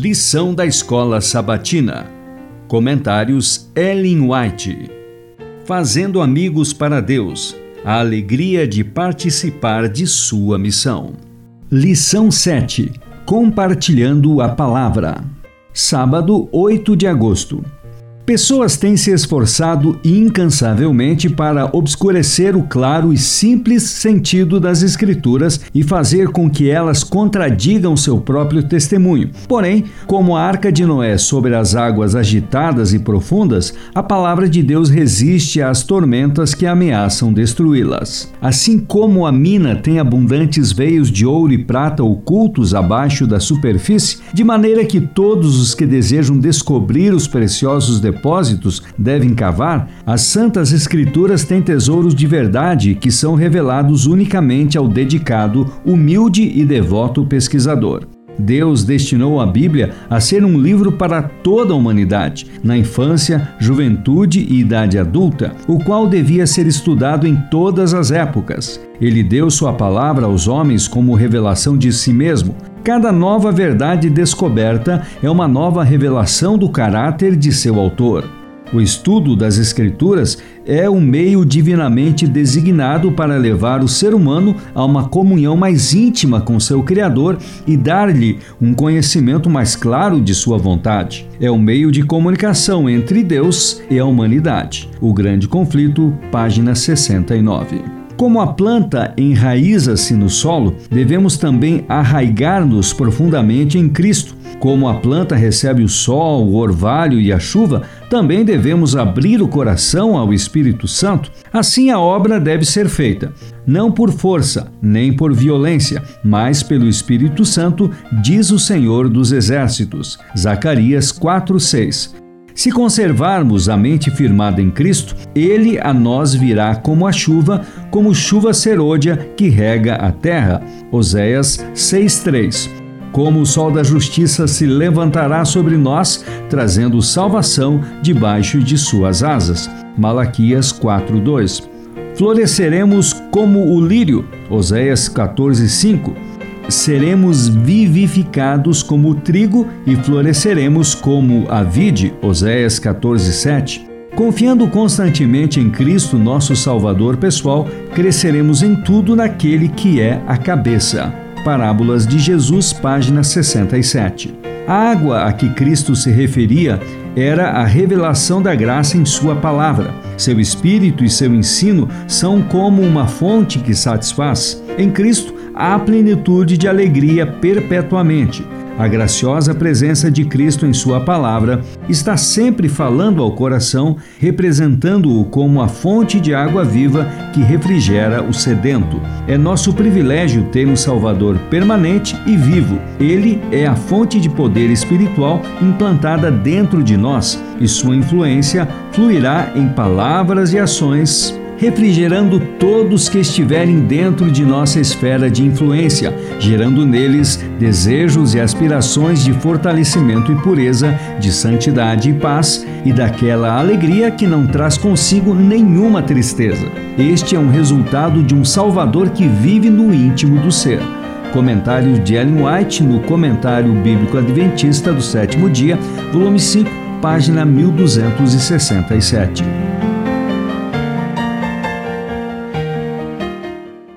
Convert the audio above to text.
Lição da Escola Sabatina. Comentários Ellen White. Fazendo amigos para Deus. A alegria de participar de sua missão. Lição 7. Compartilhando a palavra. Sábado, 8 de agosto. Pessoas têm se esforçado incansavelmente para obscurecer o claro e simples sentido das Escrituras e fazer com que elas contradigam seu próprio testemunho. Porém, como a arca de Noé sobre as águas agitadas e profundas, a palavra de Deus resiste às tormentas que ameaçam destruí-las. Assim como a mina tem abundantes veios de ouro e prata ocultos abaixo da superfície, de maneira que todos os que desejam descobrir os preciosos depósitos depósitos devem cavar, as Santas Escrituras têm tesouros de verdade que são revelados unicamente ao dedicado, humilde e devoto pesquisador. Deus destinou a Bíblia a ser um livro para toda a humanidade, na infância, juventude e idade adulta, o qual devia ser estudado em todas as épocas. Ele deu sua palavra aos homens como revelação de si mesmo. Cada nova verdade descoberta é uma nova revelação do caráter de seu autor. O estudo das Escrituras é o meio divinamente designado para levar o ser humano a uma comunhão mais íntima com seu Criador e dar-lhe um conhecimento mais claro de sua vontade. É o meio de comunicação entre Deus e a humanidade. O Grande Conflito, página 69. Como a planta enraiza-se no solo, devemos também arraigar-nos profundamente em Cristo. Como a planta recebe o sol, o orvalho e a chuva, também devemos abrir o coração ao Espírito Santo. Assim a obra deve ser feita, não por força, nem por violência, mas pelo Espírito Santo, diz o Senhor dos Exércitos. Zacarias 4:6. Se conservarmos a mente firmada em Cristo, ele a nós virá como a chuva, como chuva serôdia que rega a terra. Oséias 6:3. Como o sol da justiça se levantará sobre nós, trazendo salvação debaixo de suas asas. Malaquias 4:2. Floresceremos como o lírio. Oséias 14:5 seremos vivificados como o trigo e floresceremos como a vide. Oséias 14:7. Confiando constantemente em Cristo, nosso Salvador pessoal, cresceremos em tudo naquele que é a cabeça. Parábolas de Jesus, página 67. A água a que Cristo se referia era a revelação da graça em Sua palavra. Seu espírito e seu ensino são como uma fonte que satisfaz. Em Cristo há plenitude de alegria perpetuamente. A graciosa presença de Cristo em Sua palavra está sempre falando ao coração, representando-o como a fonte de água viva que refrigera o sedento. É nosso privilégio ter um Salvador permanente e vivo. Ele é a fonte de poder espiritual implantada dentro de nós e sua influência fluirá em palavras e ações refrigerando todos que estiverem dentro de nossa esfera de influência, gerando neles desejos e aspirações de fortalecimento e pureza, de santidade e paz e daquela alegria que não traz consigo nenhuma tristeza. Este é um resultado de um Salvador que vive no íntimo do ser. Comentário de Ellen White no Comentário Bíblico Adventista do Sétimo Dia, volume 5, página 1267.